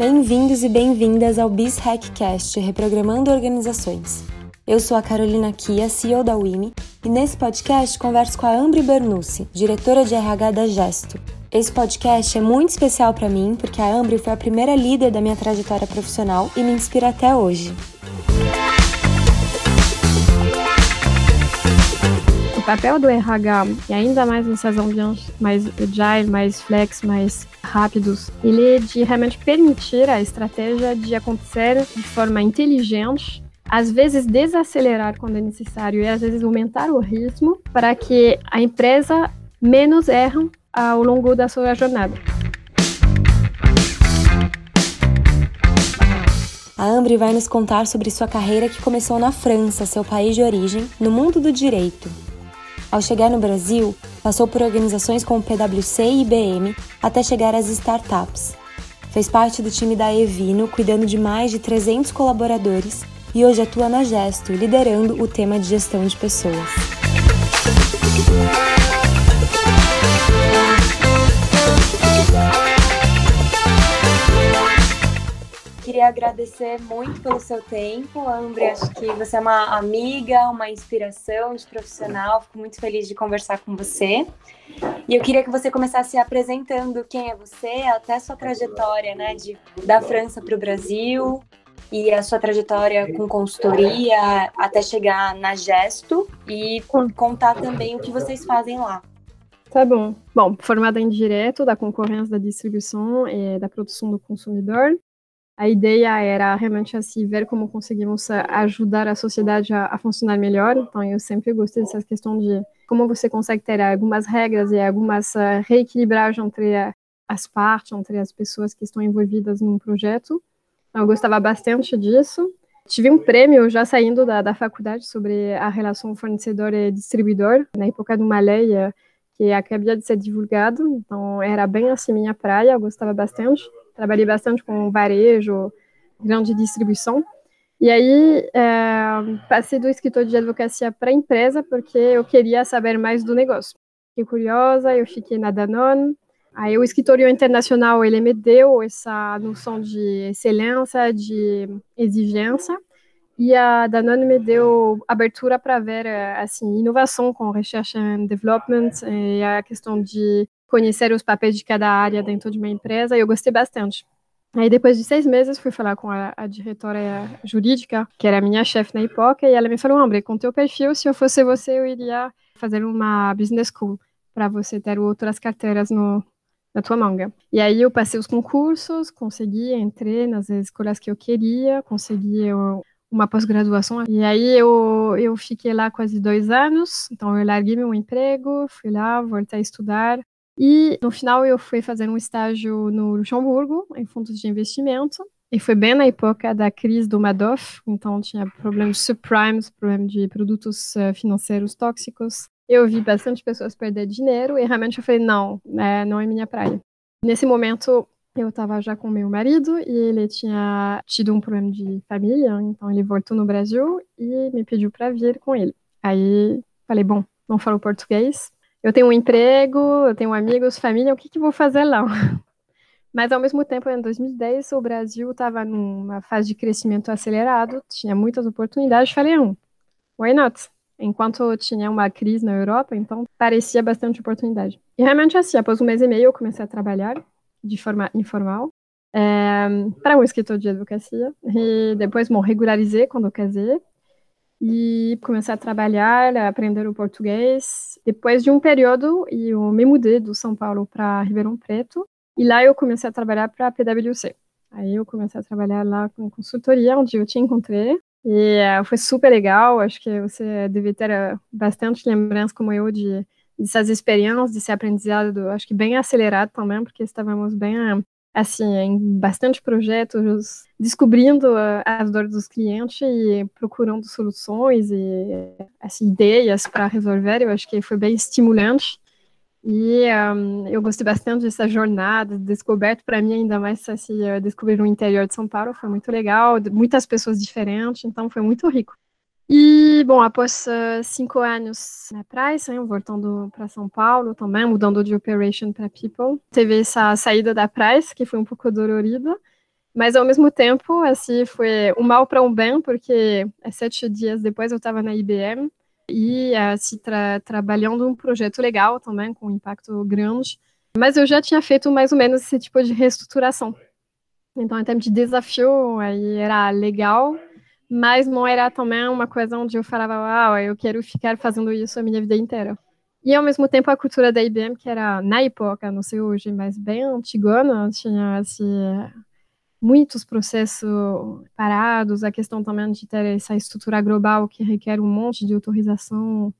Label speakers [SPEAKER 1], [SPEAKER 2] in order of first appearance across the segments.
[SPEAKER 1] Bem-vindos e bem-vindas ao Biz Hackcast, reprogramando organizações. Eu sou a Carolina Kia, CEO da WIMI, e nesse podcast converso com a Ambri Bernucci, diretora de RH da Gesto. Esse podcast é muito especial para mim porque a Ambri foi a primeira líder da minha trajetória profissional e me inspira até hoje.
[SPEAKER 2] Papel do RH, e ainda mais nessas ambientes mais agile, mais flex, mais rápidos, ele é de realmente permitir a estratégia de acontecer de forma inteligente às vezes desacelerar quando é necessário e às vezes aumentar o ritmo para que a empresa menos erre ao longo da sua jornada.
[SPEAKER 1] A Ambri vai nos contar sobre sua carreira que começou na França, seu país de origem, no mundo do direito. Ao chegar no Brasil, passou por organizações como PwC e IBM até chegar às startups. Fez parte do time da Evino, cuidando de mais de 300 colaboradores e hoje atua na Gesto, liderando o tema de gestão de pessoas. Queria agradecer muito pelo seu tempo, Ambre. Acho que você é uma amiga, uma inspiração de profissional. Fico muito feliz de conversar com você. E eu queria que você começasse apresentando quem é você, até a sua trajetória, né, de, da França para o Brasil, e a sua trajetória com consultoria até chegar na Gesto e contar também o que vocês fazem lá.
[SPEAKER 2] Tá bom. Bom, formada em Direto da Concorrência da Distribuição e da Produção do Consumidor. A ideia era realmente assim ver como conseguimos ajudar a sociedade a, a funcionar melhor. Então, eu sempre gostei dessa questão de como você consegue ter algumas regras e algumas uh, reequilibragens entre as partes, entre as pessoas que estão envolvidas num projeto. Eu gostava bastante disso. Tive um prêmio já saindo da, da faculdade sobre a relação fornecedor e distribuidor, na época de uma lei eh, que acabia de ser divulgado, então era bem assim minha praia, eu gostava bastante. Trabalhei bastante com varejo, grande distribuição. E aí, é, passei do escritor de advocacia para empresa, porque eu queria saber mais do negócio. Fiquei curiosa, eu fiquei na Danone, Aí o escritório internacional ele me deu essa noção de excelência, de exigência, e a Danone me deu abertura para ver assim inovação com research and development e a questão de conhecer os papéis de cada área dentro de uma empresa. E eu gostei bastante. Aí depois de seis meses fui falar com a, a diretora jurídica, que era minha chefe na época, e ela me falou: Ambre, com teu perfil, se eu fosse você, eu iria fazer uma business school para você ter outras carteiras no, na tua manga. E aí eu passei os concursos, consegui, entrei nas escolas que eu queria, consegui uma pós-graduação. E aí eu, eu fiquei lá quase dois anos, então eu larguei meu emprego, fui lá, voltei a estudar. E no final eu fui fazer um estágio no Luxemburgo, em fundos de investimento. E foi bem na época da crise do Madoff, então tinha problemas de subprimes, problemas de produtos eh, financeiros tóxicos eu vi bastante pessoas perder dinheiro e realmente eu falei, não, é, não é minha praia. Nesse momento, eu estava já com meu marido e ele tinha tido um problema de família, então ele voltou no Brasil e me pediu para vir com ele. Aí falei, bom, não falo português, eu tenho um emprego, eu tenho amigos, família, o que, que vou fazer lá? Mas ao mesmo tempo, em 2010, o Brasil estava numa fase de crescimento acelerado, tinha muitas oportunidades. Falei, um, why not? enquanto tinha uma crise na Europa, então parecia bastante oportunidade. E realmente assim, após um mês e meio eu comecei a trabalhar de forma informal é, para um escritor de advocacia e depois me regularizei quando eu casei e comecei a trabalhar, a aprender o português. Depois de um período, eu me mudei do São Paulo para Ribeirão Preto e lá eu comecei a trabalhar para a PwC. Aí eu comecei a trabalhar lá com consultoria, onde eu te encontrei. E uh, foi super legal. Acho que você deve ter uh, bastante lembranças, como eu, de dessas experiências, desse aprendizado, acho que bem acelerado também, porque estávamos bem, assim, em bastante projetos, descobrindo as dores dos clientes e procurando soluções e assim, ideias para resolver. Eu acho que foi bem estimulante. E um, eu gostei bastante dessa jornada, descoberto para mim ainda mais assim, descobrir no interior de São Paulo, foi muito legal, muitas pessoas diferentes, então foi muito rico. E, bom, após uh, cinco anos na Price, hein, voltando para São Paulo também, mudando de operation para people, teve essa saída da Price, que foi um pouco dolorida, Mas ao mesmo tempo, assim, foi um mal para um bem, porque sete dias depois eu estava na IBM e assim, tra trabalhando um projeto legal também, com um impacto grande. Mas eu já tinha feito mais ou menos esse tipo de reestruturação. Então, em termos de desafio, aí era legal, mas não era também uma coisa onde eu falava, uau, eu quero ficar fazendo isso a minha vida inteira. E ao mesmo tempo a cultura da IBM, que era na época, não sei hoje, mas bem antigona, tinha assim, muitos processos parados, a questão também de ter essa estrutura global que requer um monte de autorização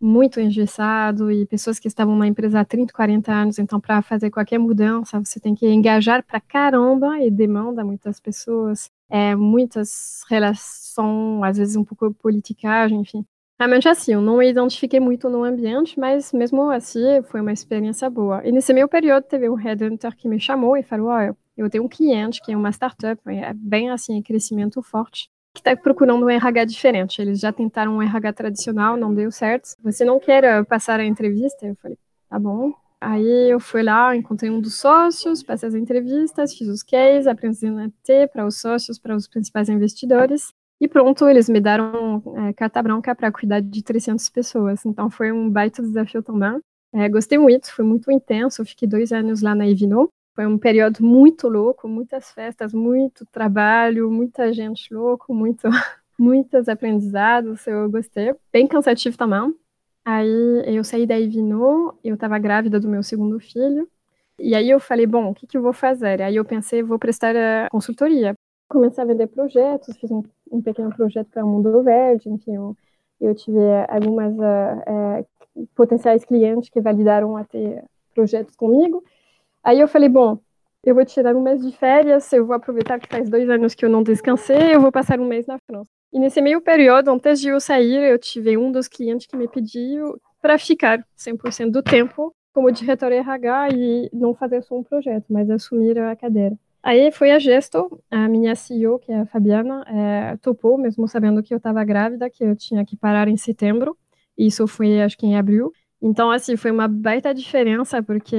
[SPEAKER 2] muito engessado e pessoas que estavam na empresa há 30, 40 anos, então para fazer qualquer mudança você tem que engajar para caramba e demanda muitas pessoas, é, muitas relações, às vezes um pouco politicagem, enfim. Realmente assim, eu não me identifiquei muito no ambiente, mas mesmo assim foi uma experiência boa. E nesse meio período teve um headhunter que me chamou e falou, oh, eu tenho um cliente que é uma startup, é bem assim, crescimento forte que está procurando um RH diferente. Eles já tentaram um RH tradicional, não deu certo. Você não quer eh, passar a entrevista? Eu falei, tá bom. Aí eu fui lá, encontrei um dos sócios, passei as entrevistas, fiz os cases, apresentei para os sócios, para os principais investidores. E pronto, eles me deram é, carta branca para cuidar de 300 pessoas. Então foi um baita desafio também. É, gostei muito, foi muito intenso. Eu fiquei dois anos lá na Evino. Foi um período muito louco, muitas festas, muito trabalho, muita gente louco, muito, muitos aprendizados. Eu gostei. Bem cansativo também. Aí eu saí da Ivino, eu estava grávida do meu segundo filho. E aí eu falei, bom, o que, que eu vou fazer? Aí eu pensei, vou prestar consultoria. Comecei a vender projetos, fiz um, um pequeno projeto para o Mundo Verde, enfim, eu, eu tive algumas uh, uh, potenciais clientes que validaram a ter projetos comigo. Aí eu falei, bom, eu vou tirar um mês de férias, eu vou aproveitar que faz dois anos que eu não descansei, eu vou passar um mês na França. E nesse meio período, antes de eu sair, eu tive um dos clientes que me pediu para ficar 100% do tempo como diretor RH e não fazer só um projeto, mas assumir a cadeira. Aí foi a Gesto, a minha CEO, que é a Fabiana, é, topou, mesmo sabendo que eu estava grávida, que eu tinha que parar em setembro. Isso foi, acho que em abril. Então, assim, foi uma baita diferença, porque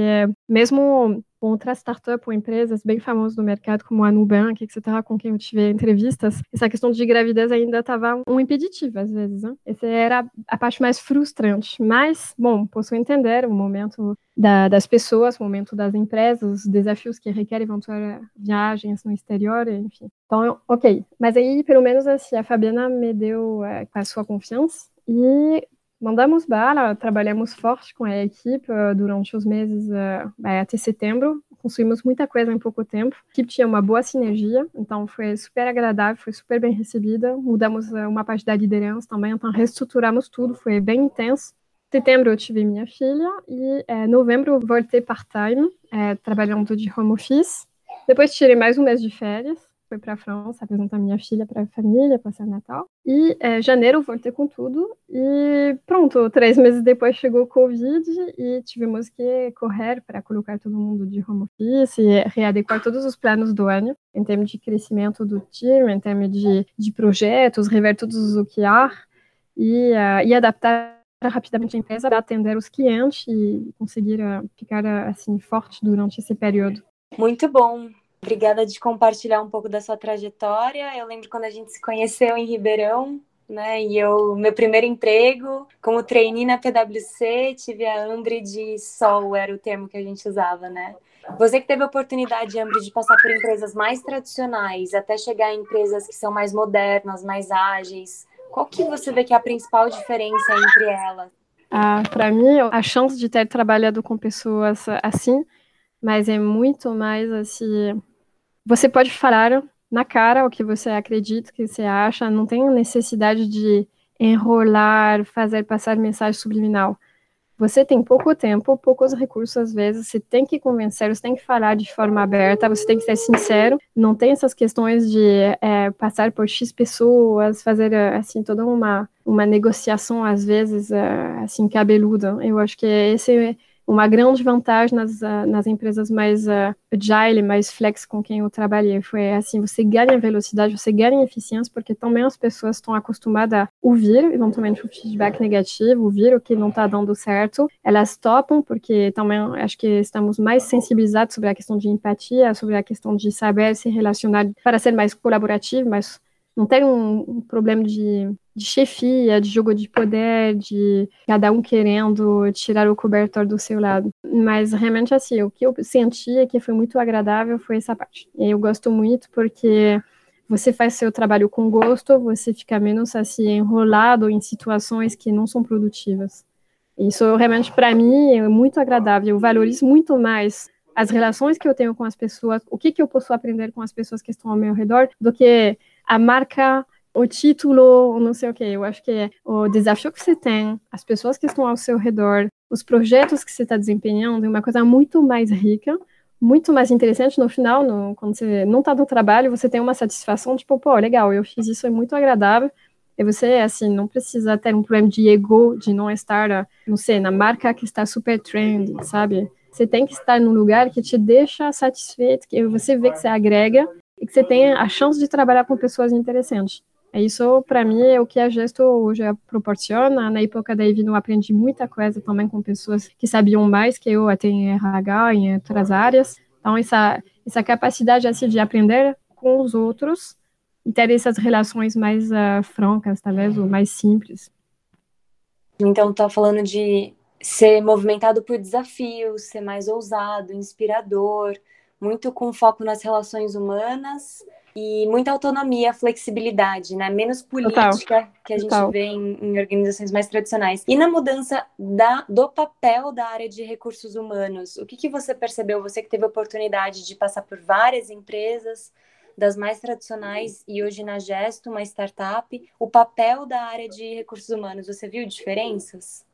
[SPEAKER 2] mesmo com outras startups ou empresas bem famosas no mercado, como a Nubank, etc., com quem eu tive entrevistas, essa questão de gravidez ainda estava um impeditivo, às vezes. Né? Essa era a parte mais frustrante. Mas, bom, posso entender o momento da, das pessoas, o momento das empresas, os desafios que requerem eventuais viagens no exterior, enfim. Então, ok. Mas aí, pelo menos, assim, a Fabiana me deu é, a sua confiança e Mandamos bala, trabalhamos forte com a equipe uh, durante os meses uh, até setembro. Construímos muita coisa em pouco tempo. A equipe tinha uma boa sinergia, então foi super agradável, foi super bem recebida. Mudamos uh, uma parte da liderança também, então reestruturamos tudo, foi bem intenso. Setembro eu tive minha filha e em novembro voltei part-time, trabalhando de home office. Depois tirei mais um mês de férias fui para a França apresentar minha filha para a família, passar Natal. E é, janeiro voltei com tudo. E pronto, três meses depois chegou o Covid e tivemos que correr para colocar todo mundo de home office e readequar todos os planos do ano, em termos de crescimento do time, em termos de, de projetos, rever todos os OKR e, uh, e adaptar rapidamente a empresa para atender os clientes e conseguir uh, ficar uh, assim forte durante esse período.
[SPEAKER 1] Muito bom. Obrigada de compartilhar um pouco da sua trajetória. Eu lembro quando a gente se conheceu em Ribeirão, né? E eu, meu primeiro emprego, como trainee na PwC, tive a Ambre de Sol, era o termo que a gente usava, né? Você que teve a oportunidade, Ambre, de passar por empresas mais tradicionais, até chegar em empresas que são mais modernas, mais ágeis, qual que você vê que é a principal diferença entre elas?
[SPEAKER 2] Ah, Para mim, a chance de ter trabalhado com pessoas assim, mas é muito mais assim você pode falar na cara o que você acredita, o que você acha, não tem necessidade de enrolar, fazer passar mensagem subliminal. Você tem pouco tempo, poucos recursos às vezes, você tem que convencer, você tem que falar de forma aberta, você tem que ser sincero, não tem essas questões de é, passar por X pessoas, fazer assim toda uma, uma negociação às vezes assim cabeluda. Eu acho que esse é uma grande vantagem nas, uh, nas empresas mais uh, agile, mais flex com quem eu trabalhei. Foi assim, você ganha velocidade, você ganha eficiência, porque também as pessoas estão acostumadas a ouvir, eventualmente, o feedback negativo, ouvir o que não está dando certo. Elas topam, porque também acho que estamos mais sensibilizados sobre a questão de empatia, sobre a questão de saber se relacionar para ser mais colaborativo, mais não ter um, problema de, de, chefia, de jogo de poder, de cada um querendo tirar o cobertor do seu lado. Mas realmente, assim, o que eu sentia que foi muito agradável foi essa parte. Eu gosto muito porque você faz seu trabalho com gosto, você fica menos assim enrolado em situações que não são produtivas. Isso realmente para mim é muito agradável. Eu valorizo muito mais as relações que eu tenho com as pessoas, o que, que eu posso aprender com as pessoas que estão ao meu redor, do que a marca, o título, não sei o que. Eu acho que é o desafio que você tem, as pessoas que estão ao seu redor, os projetos que você está desempenhando, é uma coisa muito mais rica, muito mais interessante. No final, no, quando você não está no trabalho, você tem uma satisfação, tipo, pô, legal, eu fiz isso, é muito agradável. E você, assim, não precisa ter um problema de ego, de não estar, não sei, na marca que está super trend, sabe? Você tem que estar num lugar que te deixa satisfeito, que você vê que você agrega e que você tenha a chance de trabalhar com pessoas interessantes. Isso, para mim, é o que a Gesto hoje proporciona. Na época da Evino, aprendi muita coisa também com pessoas que sabiam mais que eu, até em RH, em outras áreas. Então, essa, essa capacidade assim, de aprender com os outros e ter essas relações mais uh, francas, talvez, ou mais simples.
[SPEAKER 1] Então, tá falando de ser movimentado por desafios, ser mais ousado, inspirador, muito com foco nas relações humanas e muita autonomia, flexibilidade, né? Menos política Total. que a gente Total. vê em, em, organizações mais tradicionais. E na mudança da, do papel da área de recursos humanos, o que, que você percebeu? Você que teve a oportunidade de passar por várias empresas, das mais tradicionais e hoje na Gesto, uma startup, o papel da área de recursos humanos, você viu diferenças?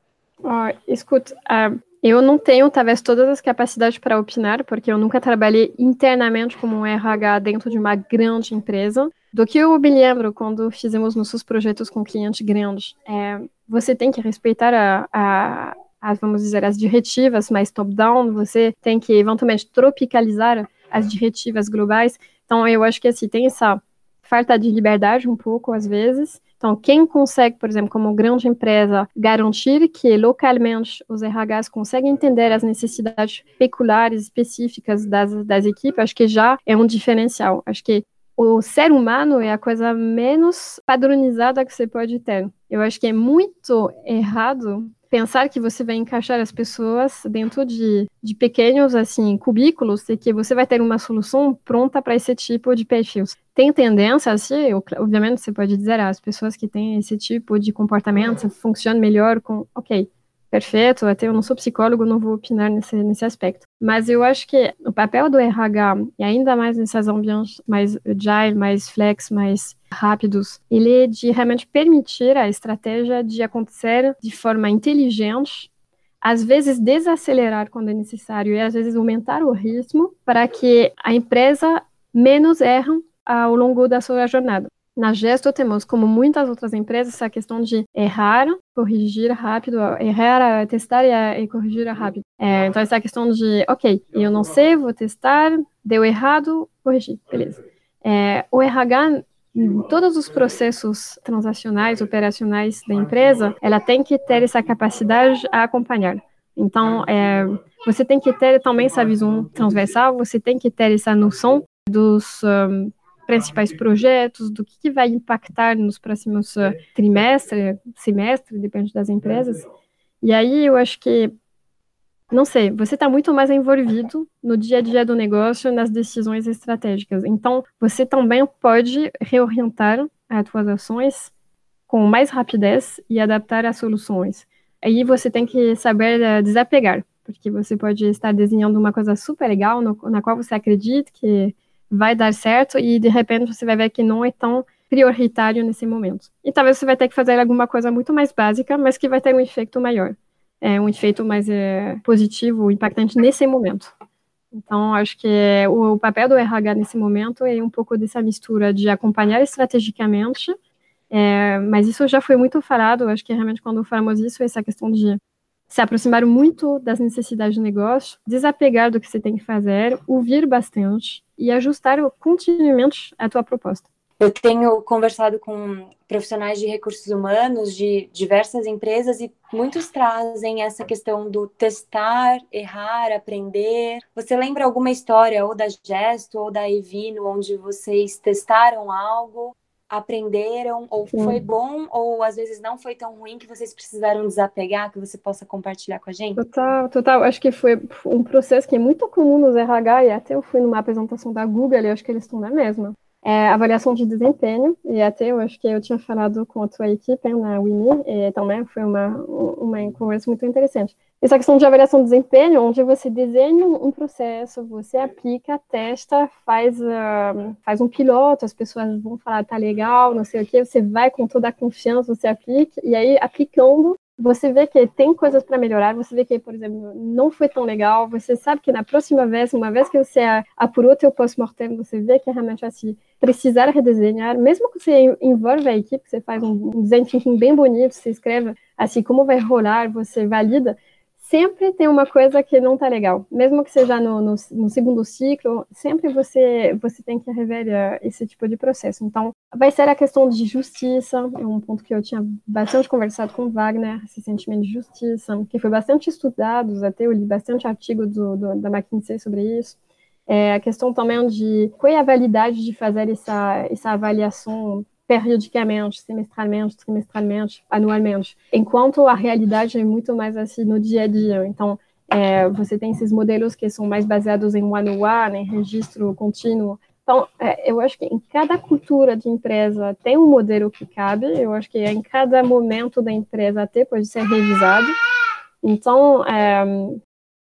[SPEAKER 2] Oh, escuta, uh, eu não tenho, talvez, todas as capacidades para opinar, porque eu nunca trabalhei internamente como um RH dentro de uma grande empresa. Do que eu me lembro quando fizemos nossos projetos com clientes grandes, é, você tem que respeitar a, a, as, vamos dizer, as diretivas mais top-down, você tem que, eventualmente, tropicalizar as diretivas globais. Então, eu acho que, assim, tem essa falta de liberdade um pouco, às vezes, então, quem consegue, por exemplo, como grande empresa, garantir que localmente os RHs conseguem entender as necessidades peculiares específicas das, das equipes, acho que já é um diferencial. Acho que o ser humano é a coisa menos padronizada que você pode ter. Eu acho que é muito errado pensar que você vai encaixar as pessoas dentro de, de pequenos assim cubículos e que você vai ter uma solução pronta para esse tipo de perfis. Tem tendência assim, obviamente você pode dizer ah, as pessoas que têm esse tipo de comportamento funcionam melhor com, ok, perfeito, até eu não sou psicólogo, não vou opinar nesse, nesse aspecto. Mas eu acho que o papel do RH, e ainda mais nesses ambientes mais agile, mais flex, mais rápidos, ele é de realmente permitir a estratégia de acontecer de forma inteligente, às vezes desacelerar quando é necessário e às vezes aumentar o ritmo para que a empresa menos erre ao longo da sua jornada. Na Gesto temos, como muitas outras empresas, essa questão de errar, corrigir rápido, errar, testar e, e corrigir rápido. É, então, essa questão de, ok, eu não sei, vou testar, deu errado, corrigir, beleza. É, o RH, em todos os processos transacionais, operacionais da empresa, ela tem que ter essa capacidade a acompanhar. Então, é, você tem que ter também essa visão transversal, você tem que ter essa noção dos um, principais projetos, do que, que vai impactar nos próximos uh, trimestres, semestre, depende das empresas. E aí eu acho que, não sei, você está muito mais envolvido no dia a dia do negócio, nas decisões estratégicas. Então, você também pode reorientar as suas ações com mais rapidez e adaptar as soluções. Aí você tem que saber uh, desapegar, porque você pode estar desenhando uma coisa super legal no, na qual você acredita que vai dar certo e de repente você vai ver que não é tão prioritário nesse momento. E talvez você vai ter que fazer alguma coisa muito mais básica, mas que vai ter um efeito maior, é, um efeito mais é, positivo, impactante nesse momento. Então, acho que o, papel do RH nesse momento é um pouco dessa mistura de acompanhar estrategicamente, é, mas isso já foi muito falado, acho que realmente quando falamos isso, essa questão de se aproximar muito das necessidades do negócio, desapegar do que você tem que fazer, ouvir bastante e ajustar continuamente a tua proposta.
[SPEAKER 1] Eu tenho conversado com profissionais de recursos humanos de diversas empresas e muitos trazem essa questão do testar, errar, aprender. Você lembra alguma história ou da Gesto ou da Evino onde vocês testaram algo, aprenderam ou Sim. foi bom ou às vezes não foi tão ruim que vocês precisaram desapegar, que você possa compartilhar com a gente?
[SPEAKER 2] Total, total. Acho que foi um processo que é muito comum nos RH e até eu fui numa apresentação da Google e acho que eles estão na mesma é, avaliação de desempenho, e até eu acho que eu tinha falado com a tua equipe na Winnie, e também foi uma, uma conversa muito interessante. Essa questão de avaliação de desempenho, onde você desenha um processo, você aplica, testa, faz, uh, faz um piloto, as pessoas vão falar, tá legal, não sei o que, você vai com toda a confiança, você aplica, e aí aplicando, você vê que tem coisas para melhorar, você vê que, por exemplo, não foi tão legal, você sabe que na próxima vez, uma vez que você apurou teu post-mortem, você vê que realmente assim, precisar redesenhar, mesmo que você envolva a equipe, você faz um design thinking bem bonito, você escreve assim como vai rolar, você valida, sempre tem uma coisa que não está legal. Mesmo que seja no, no, no, segundo ciclo, sempre você, você tem que rever esse tipo de processo. Então, vai ser a questão de justiça, é um ponto que eu tinha bastante conversado com Wagner, esse sentimento de justiça, que foi bastante estudado, até eu li bastante artigo do, do, da McKinsey sobre isso. É, a questão também de qual é a validade de fazer essa, essa avaliação periodicamente, semestralmente, trimestralmente, anualmente, enquanto a realidade é muito mais assim no dia a dia. Então, é, você tem esses modelos que são mais baseados em one-on-one, em registro contínuo. Então, é, eu acho que em cada cultura de empresa tem um modelo que cabe, eu acho que em cada momento da empresa até pode ser revisado. Então, é,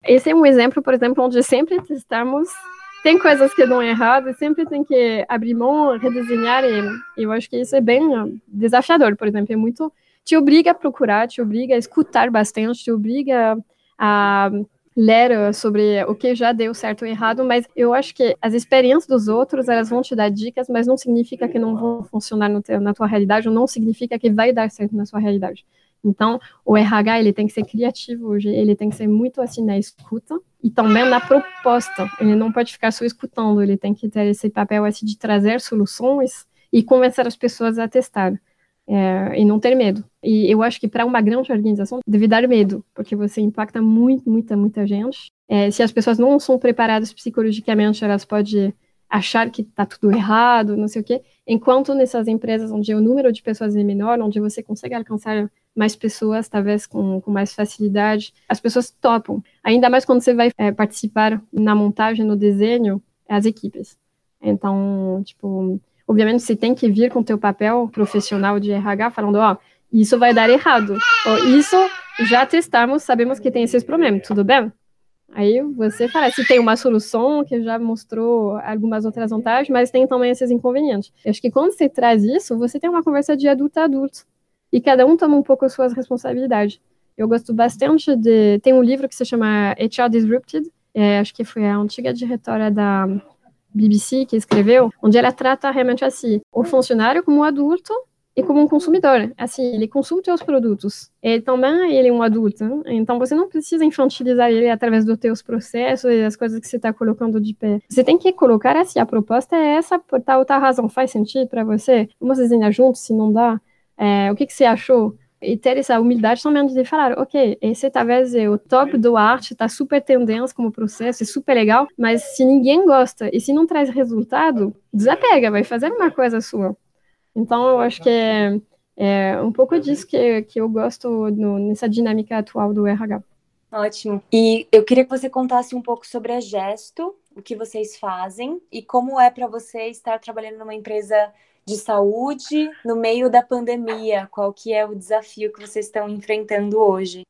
[SPEAKER 2] esse é um exemplo, por exemplo, onde sempre estamos tem coisas que dão errado e sempre tem que abrir mão, redesenhar e eu acho que isso é bem desafiador, por exemplo, é muito te obriga a procurar, te obriga a escutar bastante, te obriga a ler sobre o que já deu certo ou errado, mas eu acho que as experiências dos outros, elas vão te dar dicas, mas não significa que não vão funcionar teu, na tua realidade, ou não significa que vai dar certo na sua realidade. Então, o RH, ele tem que ser criativo, ele tem que ser muito assim na escuta e também na proposta. Ele não pode ficar só escutando, ele tem que ter esse papel assim de trazer soluções e convencer as pessoas a testar. É, e não ter medo. E eu acho que para uma grande organização deve dar medo, porque você impacta muito, muita, muita gente. É, se as pessoas não são preparadas psicologicamente, elas podem achar que está tudo errado, não sei o quê. Enquanto nessas empresas onde o número de pessoas é menor, onde você consegue alcançar mais pessoas, talvez com, com mais facilidade, as pessoas topam. Ainda mais quando você vai é, participar na montagem, no desenho, as equipes. Então, tipo, obviamente você tem que vir com o teu papel profissional de RH falando, ó, oh, isso vai dar errado. Isso já testamos, sabemos que tem esses problemas, tudo bem? Aí você fala, se tem uma solução que já mostrou algumas outras vantagens, mas tem também esses inconvenientes. Eu acho que quando você traz isso, você tem uma conversa de adulto a adulto e cada um toma um pouco as suas responsabilidades. Eu gosto bastante de. Tem um livro que se chama HR Disrupted, é, acho que foi a antiga diretora da BBC que escreveu, onde ela trata realmente assim: o funcionário como um adulto e como um consumidor. Assim, ele consome seus produtos. Ele também ele é um adulto. Né? Então você não precisa infantilizar ele através dos teus processos e as coisas que você está colocando de pé. Você tem que colocar assim: a proposta é essa por tal tal razão. Faz sentido para você? Vamos desenhar juntos se não dá. É, o que, que você achou? E ter essa humildade também de falar, ok, esse talvez é o top do arte, está super tendência como processo, é super legal, mas se ninguém gosta e se não traz resultado, desapega, vai fazer uma coisa sua. Então, eu acho que é, é um pouco disso que, que eu gosto no, nessa dinâmica atual do RH.
[SPEAKER 1] Ótimo. E eu queria que você contasse um pouco sobre a Gesto, o que vocês fazem e como é para você estar trabalhando numa empresa de saúde no meio da pandemia? Qual que é o desafio que vocês estão enfrentando hoje?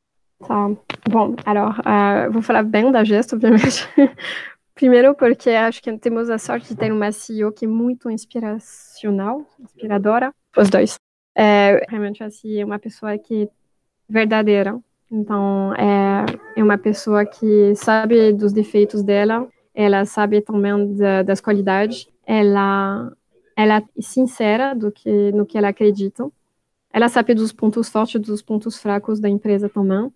[SPEAKER 2] Tá. Bom, alors, uh, vou falar bem da Gesto, obviamente. Primeiro porque acho que temos a sorte de ter uma CEO que é muito inspiracional, inspiradora, os dois. É, realmente assim, é uma pessoa que é verdadeira. Então, é, é uma pessoa que sabe dos defeitos dela, ela sabe também da, das qualidades, ela ela é sincera do que no que ela acredita. Ela sabe dos pontos fortes dos pontos fracos da empresa também.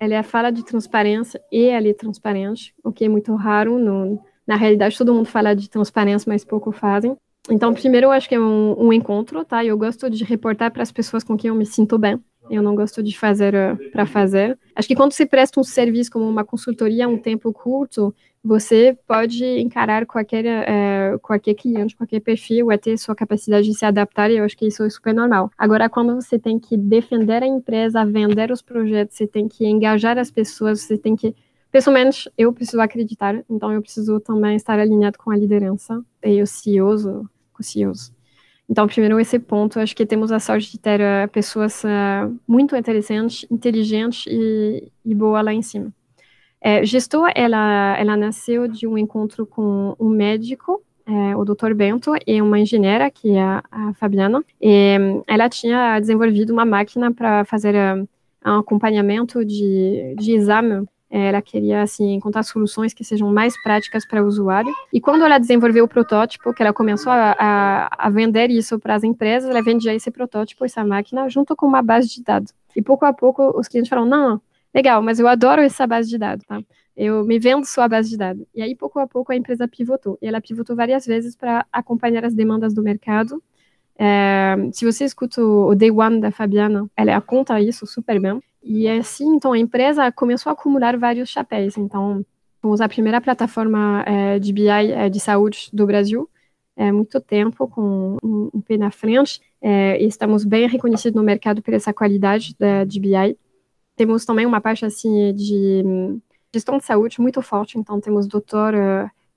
[SPEAKER 2] ela fala de transparência e ela é transparente, o que é muito raro. No, na realidade, todo mundo fala de transparência, mas pouco fazem. Então, primeiro, eu acho que é um, um encontro, tá? Eu gosto de reportar para as pessoas com quem eu me sinto bem. Eu não gosto de fazer uh, para fazer. Acho que quando você presta um serviço como uma consultoria a um tempo curto, você pode encarar qualquer, uh, qualquer cliente, qualquer perfil, é ter sua capacidade de se adaptar, e eu acho que isso é super normal. Agora, quando você tem que defender a empresa, vender os projetos, você tem que engajar as pessoas, você tem que. Pessoalmente, eu preciso acreditar, então eu preciso também estar alinhado com a liderança e os CEOs, com os CEOs. Então, primeiro, esse ponto, acho que temos a sorte de ter uh, pessoas uh, muito interessantes, inteligentes e, e boa lá em cima. É, gestor, ela, ela nasceu de um encontro com um médico, é, o Dr. Bento, e uma engenheira, que é a, a Fabiana. E, ela tinha desenvolvido uma máquina para fazer um acompanhamento de, de exame ela queria assim encontrar soluções que sejam mais práticas para o usuário. E quando ela desenvolveu o protótipo, que ela começou a, a, a vender isso para as empresas, ela vendia esse protótipo, essa máquina, junto com uma base de dados. E pouco a pouco os clientes falaram: não, legal, mas eu adoro essa base de dados, tá? Eu me vendo sua base de dados. E aí, pouco a pouco, a empresa pivotou. E ela pivotou várias vezes para acompanhar as demandas do mercado. É, se você escuta o Day One da Fabiana, ela conta isso super bem. E assim, então, a empresa começou a acumular vários chapéus. Então, fomos a primeira plataforma é, de BI é, de saúde do Brasil, é, muito tempo, com um, um pé na frente, é, e estamos bem reconhecidos no mercado por essa qualidade da, de BI. Temos também uma parte, assim, de gestão de saúde muito forte, então temos doutor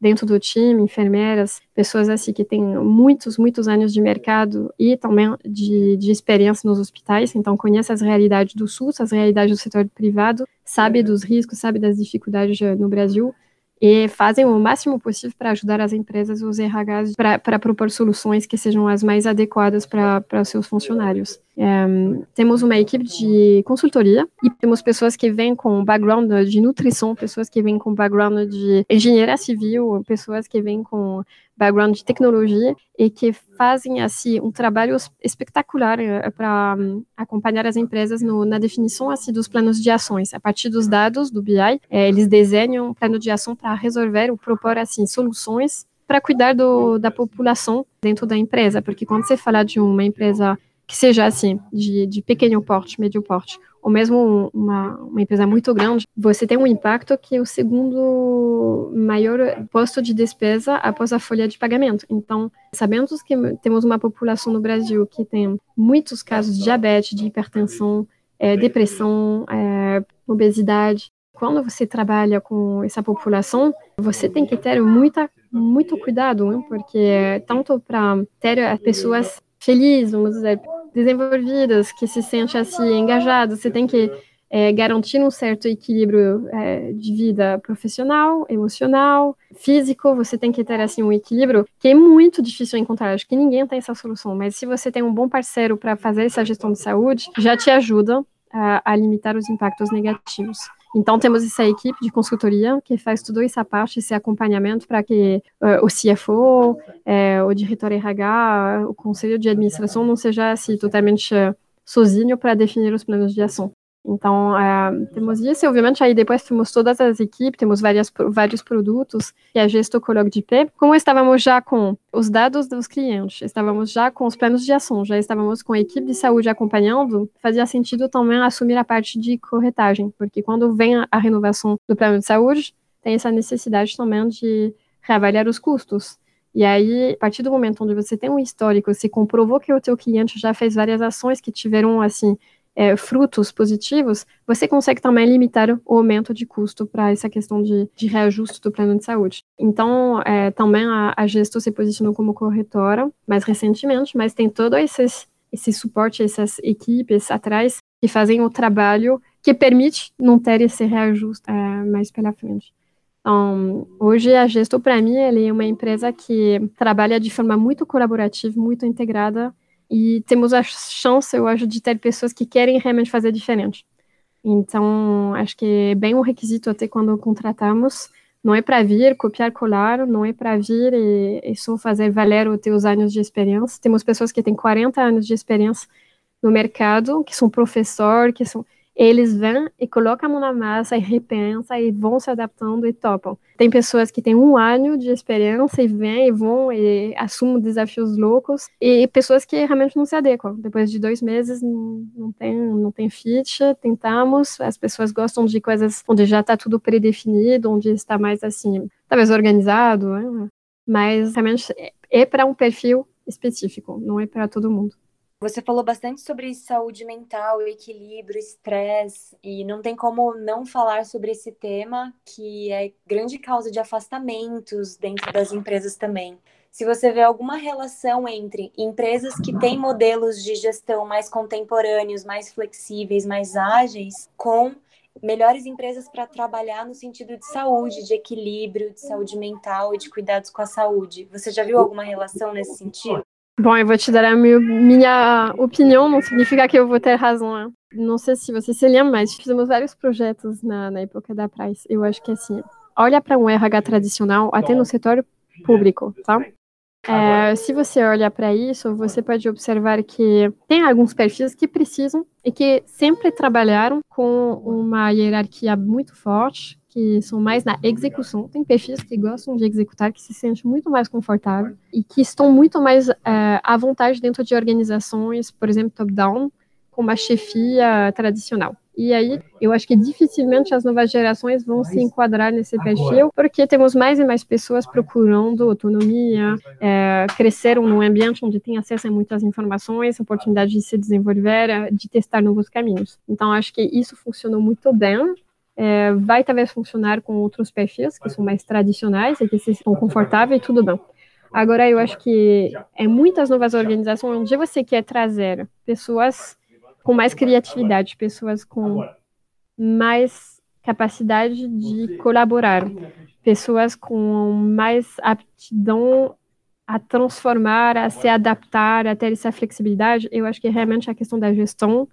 [SPEAKER 2] dentro do time, enfermeiras, pessoas assim que têm muitos, muitos anos de mercado e também de, de experiência nos hospitais, então conhece as realidades do SUS, as realidades do setor privado, sabe dos riscos, sabe das dificuldades no Brasil, e fazem o máximo possível para ajudar as empresas, os RHs, para propor soluções que sejam as mais adequadas para os seus funcionários. É, temos uma equipe de consultoria e temos pessoas que vêm com background de nutrição, pessoas que vêm com background de engenharia civil, pessoas que vêm com background de tecnologia e que fazem assim um trabalho espetacular eh, para um, acompanhar as empresas no, na definição assim dos planos de ações. A partir dos dados do BI eh, eles desenham um plano de ação para resolver ou propor assim soluções para cuidar do, da população dentro da empresa porque quando você fala de uma empresa que seja assim de, de pequeno porte médio porte ou mesmo uma, uma empresa muito grande, você tem um impacto que é o segundo maior posto de despesa após a folha de pagamento. Então, sabendo que temos uma população no Brasil que tem muitos casos de diabetes, de hipertensão, é, depressão, é, obesidade, quando você trabalha com essa população, você tem que ter muita, muito cuidado, hein? porque tanto para ter pessoas felizes, vamos dizer, desenvolvidas, que se sente assim engajado, você tem que é, garantir um certo equilíbrio é, de vida profissional, emocional, físico, você tem que ter assim um equilíbrio que é muito difícil encontrar, acho que ninguém tem essa solução, mas se você tem um bom parceiro para fazer essa gestão de saúde, já te ajuda a, a limitar os impactos negativos. Então, temos essa equipe de consultoria que faz toda essa parte, esse acompanhamento para que uh, o CFO, uh, o diretor RH, o conselho de administração não seja assim, totalmente uh, sozinho para definir os planos de ação. Então, uh, temos isso, e obviamente aí depois temos todas as equipes, temos várias, vários produtos que a Gesto coloca de pé. Como estávamos já com os dados dos clientes, estávamos já com os planos de ação, já estávamos com a equipe de saúde acompanhando, fazia sentido também assumir a parte de corretagem, porque quando vem a, a renovação do plano de saúde, tem essa necessidade também de reavaliar os custos. E aí, a partir do momento onde você tem um histórico, você comprovou que o teu cliente já fez várias ações que tiveram, assim, é, frutos positivos, você consegue também limitar o aumento de custo para essa questão de, de, reajuste do plano de saúde. Então, é, também a, a Gesto se posicionou como corretora mais recentemente, mas tem todo esses, esse suporte, essas equipes atrás que fazem o trabalho que permite não ter esse reajuste é, mais pela frente. Então, hoje a Gesto, para mim, é uma empresa que trabalha de forma muito colaborativa, muito integrada e temos a chance, eu acho, de ter pessoas que querem realmente fazer diferente. Então, acho que é bem um requisito até quando contratamos. Não é para vir, copiar, colar, não é para vir e, e, só fazer valer os teus anos de experiência. Temos pessoas que têm 40 anos de experiência no mercado, que são professor, que são eles vêm e colocam a mão na massa e repensam e vão se adaptando e topam. Tem pessoas que têm um ano de experiência e vêm e vão e assumem desafios loucos e pessoas que realmente não se adequam. Depois de dois meses não, não tem não tem fit, tentamos. As pessoas gostam de coisas onde já está tudo predefinido, onde está mais assim, talvez organizado, né? mas realmente é, é para um perfil específico, não é para todo mundo.
[SPEAKER 1] Você falou bastante sobre saúde mental, equilíbrio, estresse, e não tem como não falar sobre esse tema, que é grande causa de afastamentos dentro das empresas também. Se você vê alguma relação entre empresas que têm modelos de gestão mais contemporâneos, mais flexíveis, mais ágeis, com melhores empresas para trabalhar no sentido de saúde, de equilíbrio, de saúde mental e de cuidados com a saúde. Você já viu alguma relação nesse sentido?
[SPEAKER 2] Bom, eu vou te dar a minha, minha opinião, não significa que eu vou ter razão. Né? Não sei se você se lembra, mas fizemos vários projetos na, na época da Price. Eu acho que assim, olha para um RH tradicional, até no setor público, tá? É, se você olha para isso, você pode observar que tem alguns perfis que precisam e que sempre trabalharam com uma hierarquia muito forte, que são mais na execução. Tem perfis que gostam de executar, que se sentem muito mais confortáveis e que estão muito mais é, à vontade dentro de organizações, por exemplo, top-down, com uma chefia tradicional. E aí, eu acho que dificilmente as novas gerações vão se enquadrar nesse perfil, porque temos mais e mais pessoas procurando autonomia, é, cresceram num ambiente onde tem acesso a muitas informações, oportunidade de se desenvolver, de testar novos caminhos. Então, acho que isso funcionou muito bem é, vai talvez funcionar com outros perfis que são mais tradicionais e que se estão confortáveis e tudo bem. Agora, eu acho que em muitas novas organizações, onde você quer trazer? Pessoas com mais criatividade, pessoas com mais capacidade de colaborar, pessoas com mais aptidão a transformar, a se adaptar, a ter essa flexibilidade, eu acho que realmente a questão da gestão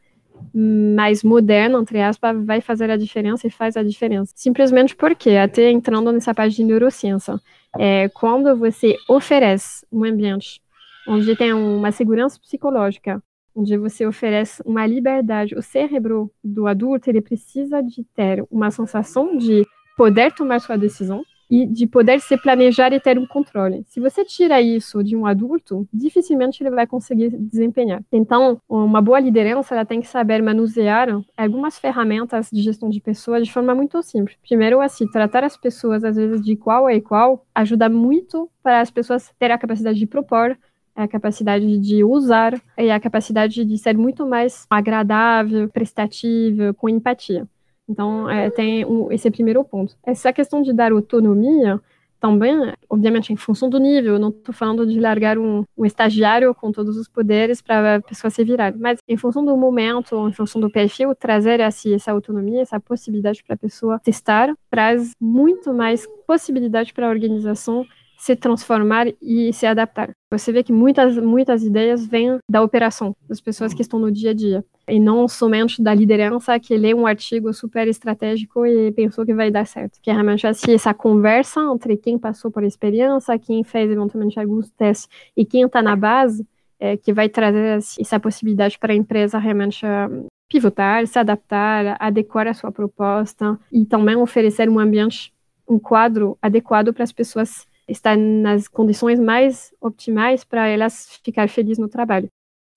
[SPEAKER 2] mais moderno, entre aspas, vai fazer a diferença e faz a diferença. Simplesmente porque, até entrando nessa parte de neurociência, é, quando você oferece um ambiente onde tem uma segurança psicológica, onde você oferece uma liberdade, o cérebro do adulto, ele precisa de ter uma sensação de poder tomar sua decisão, e de poder se planejar e ter um controle. Se você tira isso de um adulto, dificilmente ele vai conseguir desempenhar. Então, uma boa liderança ela tem que saber manusear algumas ferramentas de gestão de pessoas de forma muito simples. Primeiro, assim, tratar as pessoas às vezes de igual a igual ajuda muito para as pessoas terem a capacidade de propor, a capacidade de usar e a capacidade de ser muito mais agradável, prestatível, com empatia. Então, é, tem esse primeiro ponto. Essa questão de dar autonomia também, obviamente, em função do nível, eu não estou falando de largar um, um, estagiário com todos os poderes para a pessoa se virar, mas em função do momento, em função do perfil, trazer assim, essa autonomia, essa possibilidade para a pessoa testar, traz muito mais possibilidade para a organização se transformar e se adaptar. Você vê que muitas, muitas ideias vêm da operação, das pessoas que estão no dia a dia, e não somente da liderança que lê um artigo super estratégico e pensou que vai dar certo. Que é realmente assim, essa conversa entre quem passou por experiência, quem fez eventualmente alguns testes e quem está na base, é, que vai trazer assim, essa possibilidade para a empresa realmente uh, pivotar, se adaptar, adequar a sua proposta e também oferecer um ambiente, um quadro adequado para as pessoas estar nas condições mais optimais para elas ficar felizes no trabalho.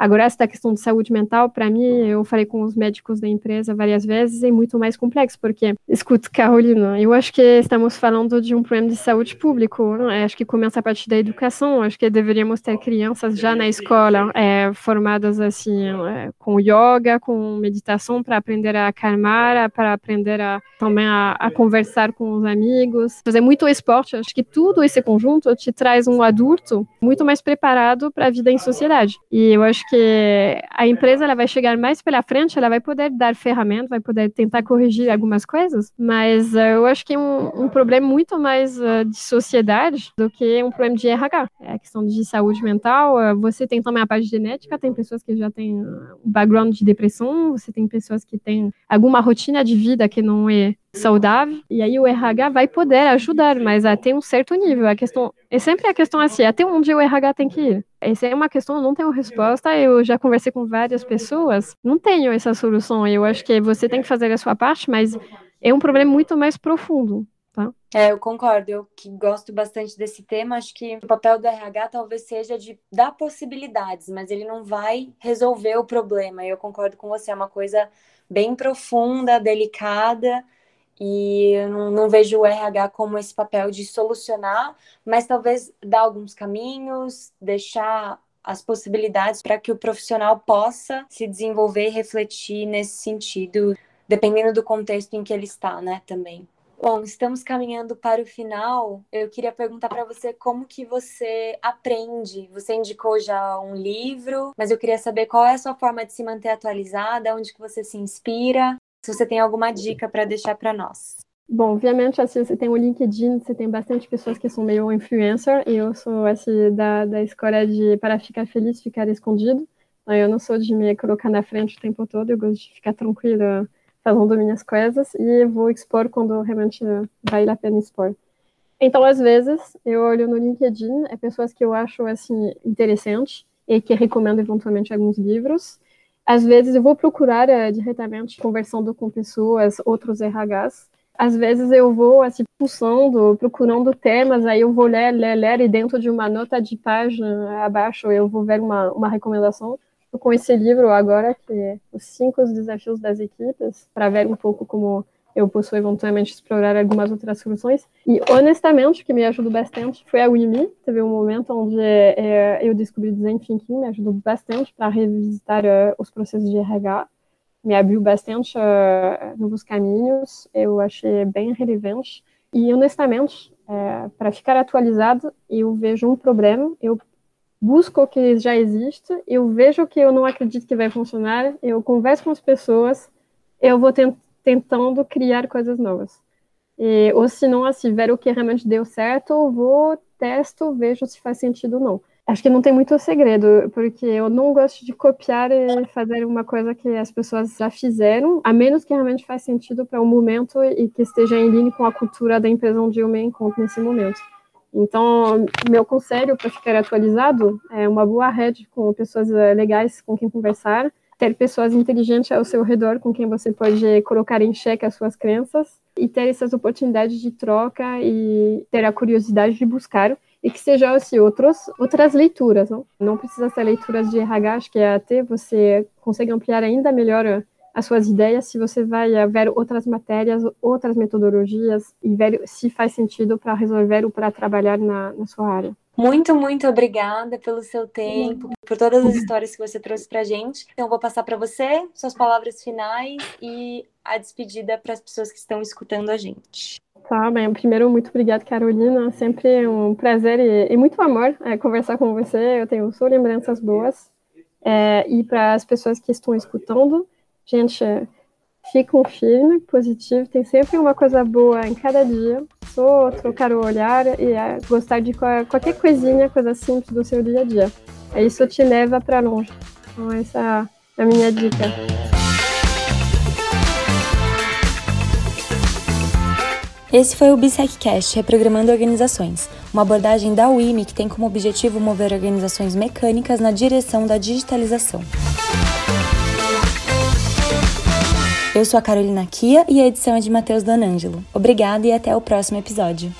[SPEAKER 2] Agora, essa questão de saúde mental, para mim, eu falei com os médicos da empresa várias vezes, é muito mais complexo, porque, escuta, Carolina, eu acho que estamos falando de um problema de saúde público, né? acho que começa a partir da educação, acho que deveríamos ter crianças já na escola é, formadas assim, é, com yoga, com meditação, para aprender a acalmar, para aprender a, também a, a, conversar com os amigos, fazer muito esporte, acho que tudo esse conjunto te traz um adulto muito mais preparado para a vida em sociedade. E eu acho que a empresa ela vai chegar mais pela frente, ela vai poder dar ferramentas, vai poder tentar corrigir algumas coisas, mas uh, eu acho que é um, um problema muito mais uh, de sociedade do que um problema de RH. É a questão de saúde mental, uh, você tem também a parte genética, tem pessoas que já têm um background de depressão, você tem pessoas que têm alguma rotina de vida que não é saudável, e aí o RH vai poder ajudar, mas até um certo nível. A questão é sempre a questão assim, até onde o RH tem que ir. Essa é uma questão, eu não tenho resposta. Eu já conversei com várias pessoas, não tenho essa solução. Eu acho que você tem que fazer a sua parte, mas é um problema muito mais profundo. Tá?
[SPEAKER 1] É, eu concordo. Eu que gosto bastante desse tema, acho que o papel do RH talvez seja de dar possibilidades, mas ele não vai resolver o problema. Eu concordo com você, é uma coisa bem profunda, delicada, e eu não, não vejo o RH como esse papel de solucionar, mas talvez dar alguns caminhos, deixar as possibilidades para que o profissional possa se desenvolver e refletir nesse sentido, dependendo do contexto em que ele está, né, também. Bom, estamos caminhando para o final. Eu queria perguntar para você como que você aprende. Você indicou já um livro, mas eu queria saber qual é a sua forma de se manter atualizada, onde que você se inspira, se você tem alguma dica para deixar para nós.
[SPEAKER 2] Bom, obviamente, assim, você tem o LinkedIn, você tem bastante pessoas que são meio influencer, e eu sou assim, da, da escola de para ficar feliz, ficar escondido. Eu não sou de me colocar na frente o tempo todo, eu gosto de ficar tranquila fazendo minhas coisas e vou expor quando realmente vale a pena expor. Então, às vezes, eu olho no LinkedIn, é pessoas que eu acho, assim, interessante e que recomendo eventualmente alguns livros. Às vezes, eu vou procurar é, diretamente conversando com pessoas, outros RHs. Às vezes, eu vou, assim, pulsando, procurando temas, aí eu vou ler, ler, ler, e dentro de uma nota de página abaixo eu vou ver uma, uma recomendação com esse livro agora, que é Os Cinco Desafios das Equipes, para ver um pouco como eu posso eventualmente explorar algumas outras soluções. E, honestamente, o que me ajudou bastante foi a Udemy. Teve um momento onde é, eu descobri Design Thinking, me ajudou bastante para revisitar uh, os processos de RH. Me abriu bastante uh, novos caminhos, eu achei bem relevante. E, honestamente, uh, para ficar atualizado, eu vejo um problema, eu busco o que já existe, eu vejo o que eu não acredito que vai funcionar, eu converso com as pessoas, eu vou tent tentando criar coisas novas. E, ou se não, assim, ver o que realmente deu certo, vou, testo, vejo se faz sentido ou não. Acho que não tem muito segredo, porque eu não gosto de copiar e fazer uma coisa que as pessoas já fizeram, a menos que realmente faz sentido para o um momento e que esteja em linha com a cultura da empresa onde eu me encontro nesse momento. Então, meu conselho para ficar atualizado é uma boa rede com pessoas eh, legais com quem conversar, ter pessoas inteligentes ao seu redor com quem você pode colocar em xeque as suas crenças e ter essas oportunidades de troca e ter a curiosidade de buscar e que sejam assim, outros, outras leituras. Não? não precisa ser leituras de RH, acho que até você consegue ampliar ainda melhor as suas ideias, se você vai ver outras matérias, outras metodologias e ver se faz sentido para resolver ou para trabalhar na, na sua área.
[SPEAKER 1] Muito, muito obrigada pelo seu tempo, por todas as histórias que você trouxe para gente. Então, vou passar para você suas palavras finais e a despedida para as pessoas que estão escutando a gente.
[SPEAKER 2] Tá, bem, primeiro, muito obrigada, Carolina. Sempre um prazer e, e muito amor é, conversar com você. Eu tenho só lembranças boas. É, e para as pessoas que estão escutando, Gente, fica um firme, positivo, tem sempre uma coisa boa em cada dia. Só trocar o olhar e é, gostar de qualquer coisinha, coisa simples do seu dia a dia. Isso te leva para longe. Então, essa é a minha dica.
[SPEAKER 1] Esse foi o BSECcast, Reprogramando Organizações, uma abordagem da UIME que tem como objetivo mover organizações mecânicas na direção da digitalização. Eu sou a Carolina Kia e a edição é de Matheus Donângelo. Obrigada e até o próximo episódio.